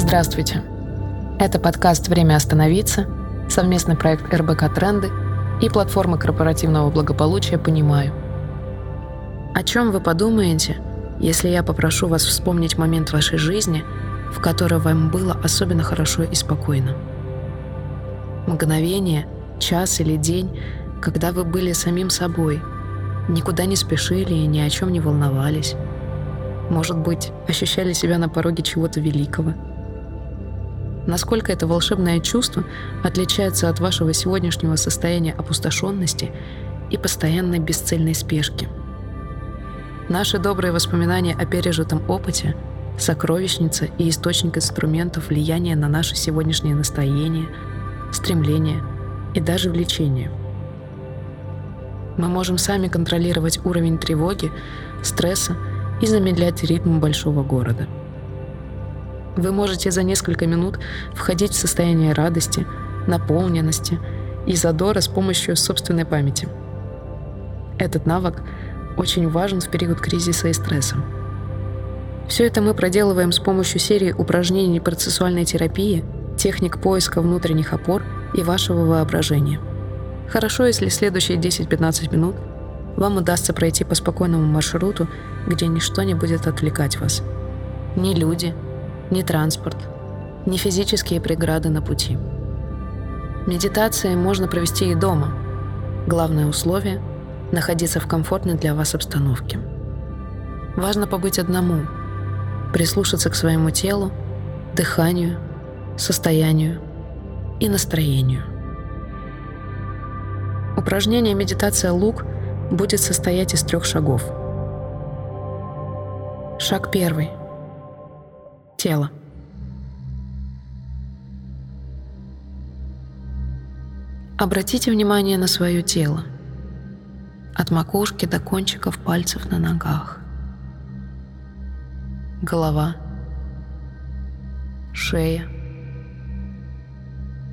Здравствуйте. Это подкаст «Время остановиться», совместный проект РБК «Тренды» и платформы корпоративного благополучия «Понимаю». О чем вы подумаете, если я попрошу вас вспомнить момент вашей жизни, в которой вам было особенно хорошо и спокойно? Мгновение, час или день, когда вы были самим собой, никуда не спешили и ни о чем не волновались. Может быть, ощущали себя на пороге чего-то великого – насколько это волшебное чувство отличается от вашего сегодняшнего состояния опустошенности и постоянной бесцельной спешки. Наши добрые воспоминания о пережитом опыте — сокровищница и источник инструментов влияния на наше сегодняшнее настроение, стремление и даже влечение. Мы можем сами контролировать уровень тревоги, стресса и замедлять ритм большого города — вы можете за несколько минут входить в состояние радости, наполненности и задора с помощью собственной памяти. Этот навык очень важен в период кризиса и стресса. Все это мы проделываем с помощью серии упражнений процессуальной терапии, техник поиска внутренних опор и вашего воображения. Хорошо, если следующие 10-15 минут вам удастся пройти по спокойному маршруту, где ничто не будет отвлекать вас. Ни люди, ни транспорт, ни физические преграды на пути. Медитации можно провести и дома. Главное условие — находиться в комфортной для вас обстановке. Важно побыть одному, прислушаться к своему телу, дыханию, состоянию и настроению. Упражнение «Медитация лук» будет состоять из трех шагов. Шаг первый — тело. Обратите внимание на свое тело. От макушки до кончиков пальцев на ногах. Голова. Шея.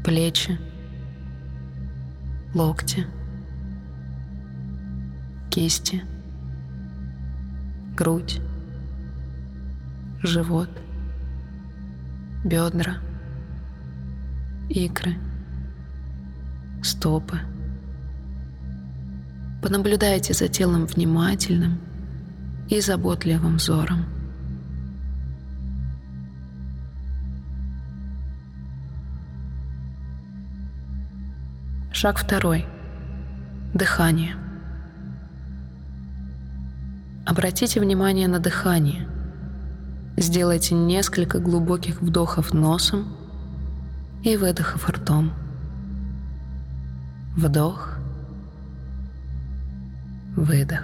Плечи. Локти. Кисти. Грудь. Живот – бедра, икры, стопы. Понаблюдайте за телом внимательным и заботливым взором. Шаг второй. Дыхание. Обратите внимание на дыхание – Сделайте несколько глубоких вдохов носом и выдохов ртом. Вдох, выдох.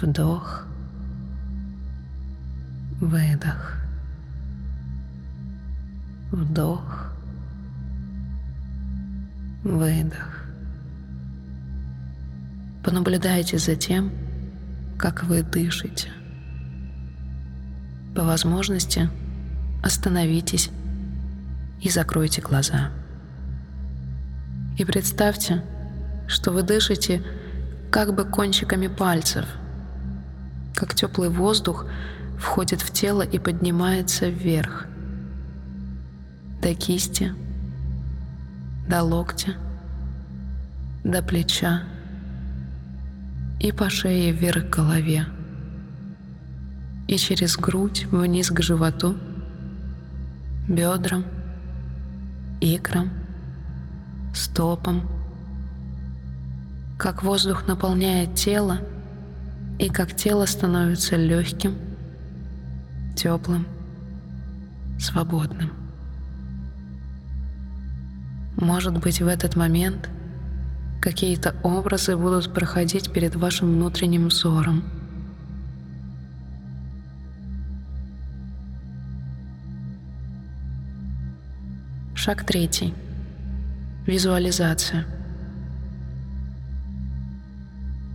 Вдох, выдох. Вдох, выдох. Понаблюдайте за тем, как вы дышите. По возможности остановитесь и закройте глаза. И представьте, что вы дышите как бы кончиками пальцев, как теплый воздух входит в тело и поднимается вверх, до кисти, до локтя, до плеча, и по шее вверх к голове, и через грудь вниз к животу, бедрам, икрам, стопам, как воздух наполняет тело и как тело становится легким, теплым, свободным. Может быть, в этот момент – какие-то образы будут проходить перед вашим внутренним взором. Шаг третий. Визуализация.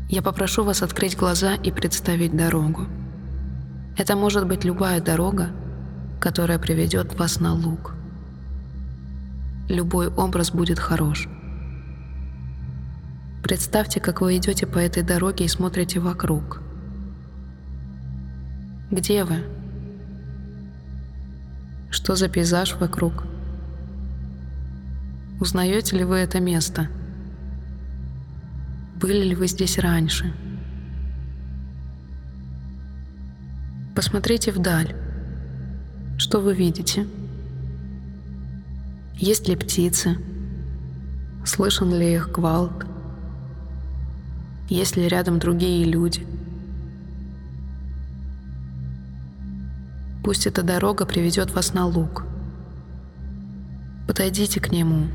Я попрошу вас открыть глаза и представить дорогу. Это может быть любая дорога, которая приведет вас на луг. Любой образ будет хорош – Представьте, как вы идете по этой дороге и смотрите вокруг. Где вы? Что за пейзаж вокруг? Узнаете ли вы это место? Были ли вы здесь раньше? Посмотрите вдаль. Что вы видите? Есть ли птицы? Слышен ли их гвалт? Есть ли рядом другие люди? Пусть эта дорога приведет вас на луг. Подойдите к нему.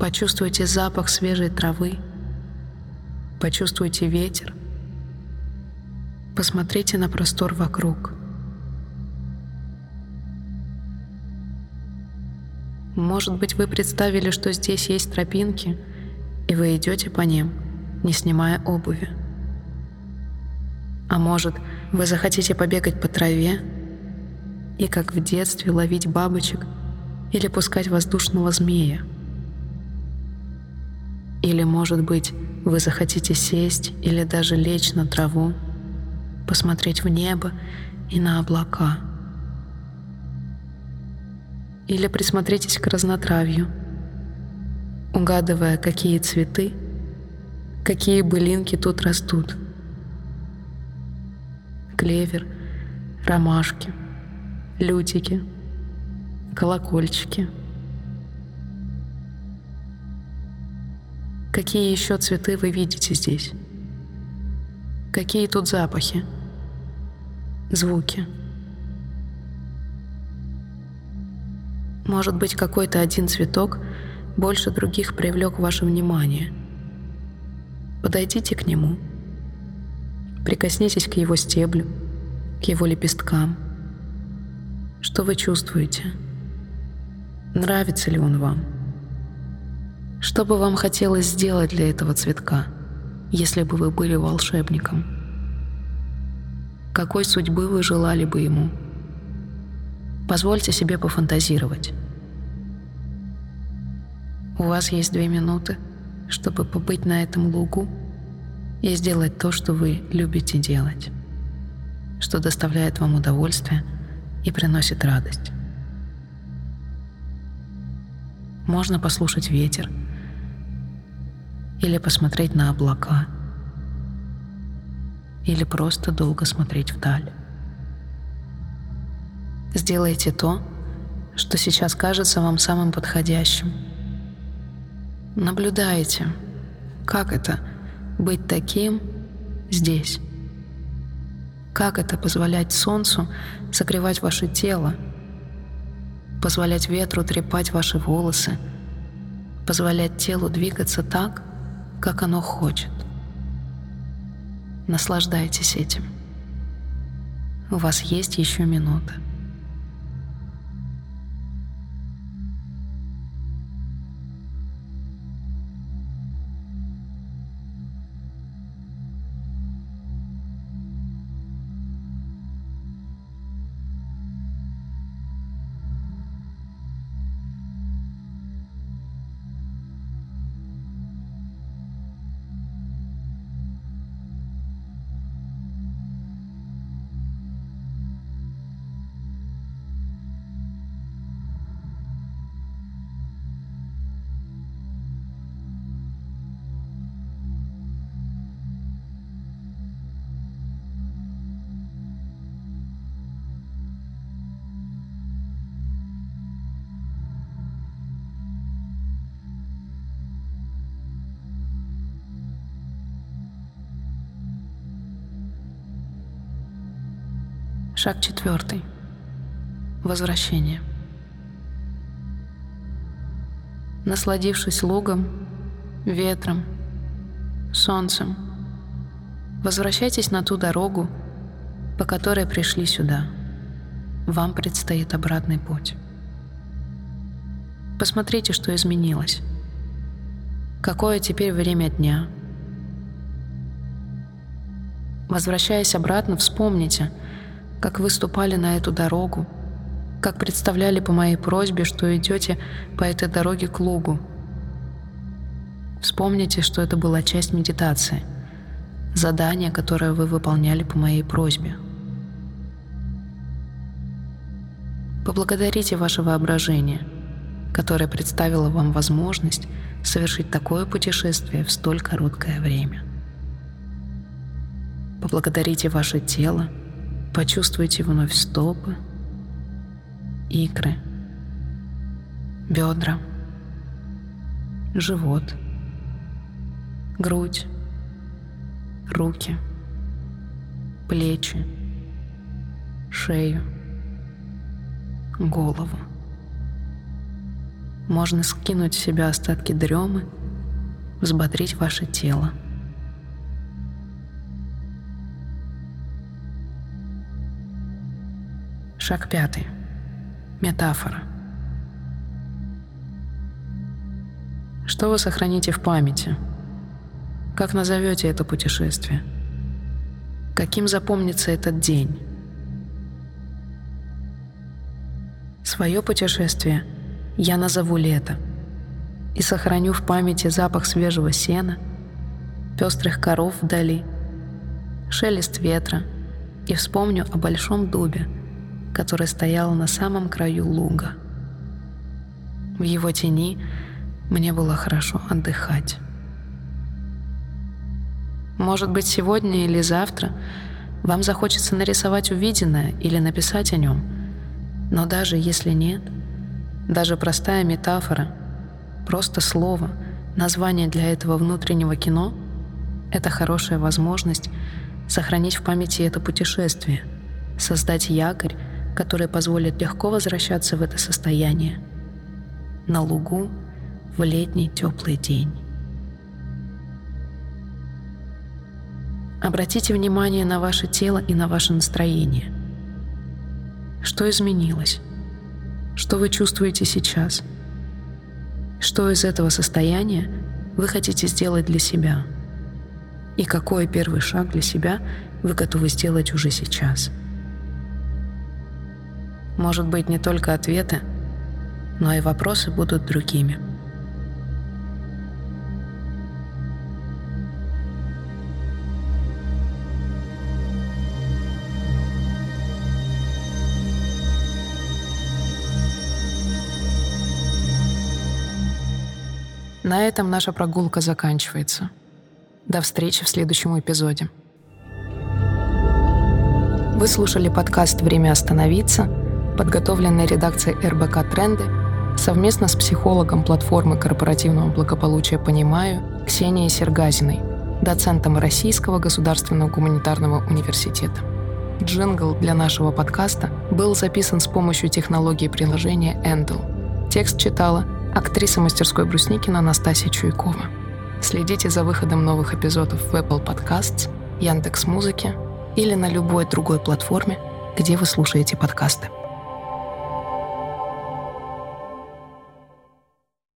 Почувствуйте запах свежей травы. Почувствуйте ветер. Посмотрите на простор вокруг. Может быть, вы представили, что здесь есть тропинки, и вы идете по ним, не снимая обуви. А может, вы захотите побегать по траве и, как в детстве, ловить бабочек или пускать воздушного змея. Или, может быть, вы захотите сесть или даже лечь на траву, посмотреть в небо и на облака. Или присмотритесь к разнотравью, угадывая, какие цветы, какие былинки тут растут – клевер, ромашки, лютики, колокольчики. Какие еще цветы вы видите здесь? Какие тут запахи? Звуки? Может быть, какой-то один цветок больше других привлек ваше внимание. Подойдите к нему – Прикоснитесь к его стеблю, к его лепесткам. Что вы чувствуете? Нравится ли он вам? Что бы вам хотелось сделать для этого цветка, если бы вы были волшебником? Какой судьбы вы желали бы ему? Позвольте себе пофантазировать. У вас есть две минуты, чтобы побыть на этом лугу и сделать то, что вы любите делать, что доставляет вам удовольствие и приносит радость. Можно послушать ветер или посмотреть на облака, или просто долго смотреть вдаль. Сделайте то, что сейчас кажется вам самым подходящим. Наблюдайте, как это – быть таким здесь? Как это позволять солнцу согревать ваше тело, позволять ветру трепать ваши волосы, позволять телу двигаться так, как оно хочет? Наслаждайтесь этим. У вас есть еще минута. Шаг четвертый. Возвращение. Насладившись лугом, ветром, солнцем, возвращайтесь на ту дорогу, по которой пришли сюда. Вам предстоит обратный путь. Посмотрите, что изменилось. Какое теперь время дня. Возвращаясь обратно, вспомните – как вы ступали на эту дорогу, как представляли по моей просьбе, что идете по этой дороге к лугу. Вспомните, что это была часть медитации, задание, которое вы выполняли по моей просьбе. Поблагодарите ваше воображение, которое представило вам возможность совершить такое путешествие в столь короткое время. Поблагодарите ваше тело, почувствуйте вновь стопы, икры, бедра, живот, грудь, руки, плечи, шею, голову. Можно скинуть в себя остатки дремы, взбодрить ваше тело. Шаг пятый. Метафора. Что вы сохраните в памяти? Как назовете это путешествие? Каким запомнится этот день? Свое путешествие я назову лето и сохраню в памяти запах свежего сена, пестрых коров вдали, шелест ветра и вспомню о большом дубе, который стоял на самом краю луга. В его тени мне было хорошо отдыхать. Может быть, сегодня или завтра вам захочется нарисовать увиденное или написать о нем. Но даже если нет, даже простая метафора, просто слово, название для этого внутреннего кино — это хорошая возможность сохранить в памяти это путешествие, создать якорь, который позволит легко возвращаться в это состояние. На лугу в летний теплый день. Обратите внимание на ваше тело и на ваше настроение. Что изменилось? Что вы чувствуете сейчас? Что из этого состояния вы хотите сделать для себя? И какой первый шаг для себя вы готовы сделать уже сейчас? Может быть, не только ответы, но и вопросы будут другими. На этом наша прогулка заканчивается. До встречи в следующем эпизоде. Вы слушали подкаст «Время остановиться», подготовленный редакцией РБК «Тренды» совместно с психологом платформы корпоративного благополучия «Понимаю» Ксенией Сергазиной, доцентом Российского государственного гуманитарного университета. Джингл для нашего подкаста был записан с помощью технологии приложения Endel. Текст читала актриса мастерской Брусникина Анастасия Чуйкова. Следите за выходом новых эпизодов в Apple Podcasts, Яндекс Музыки или на любой другой платформе, где вы слушаете подкасты.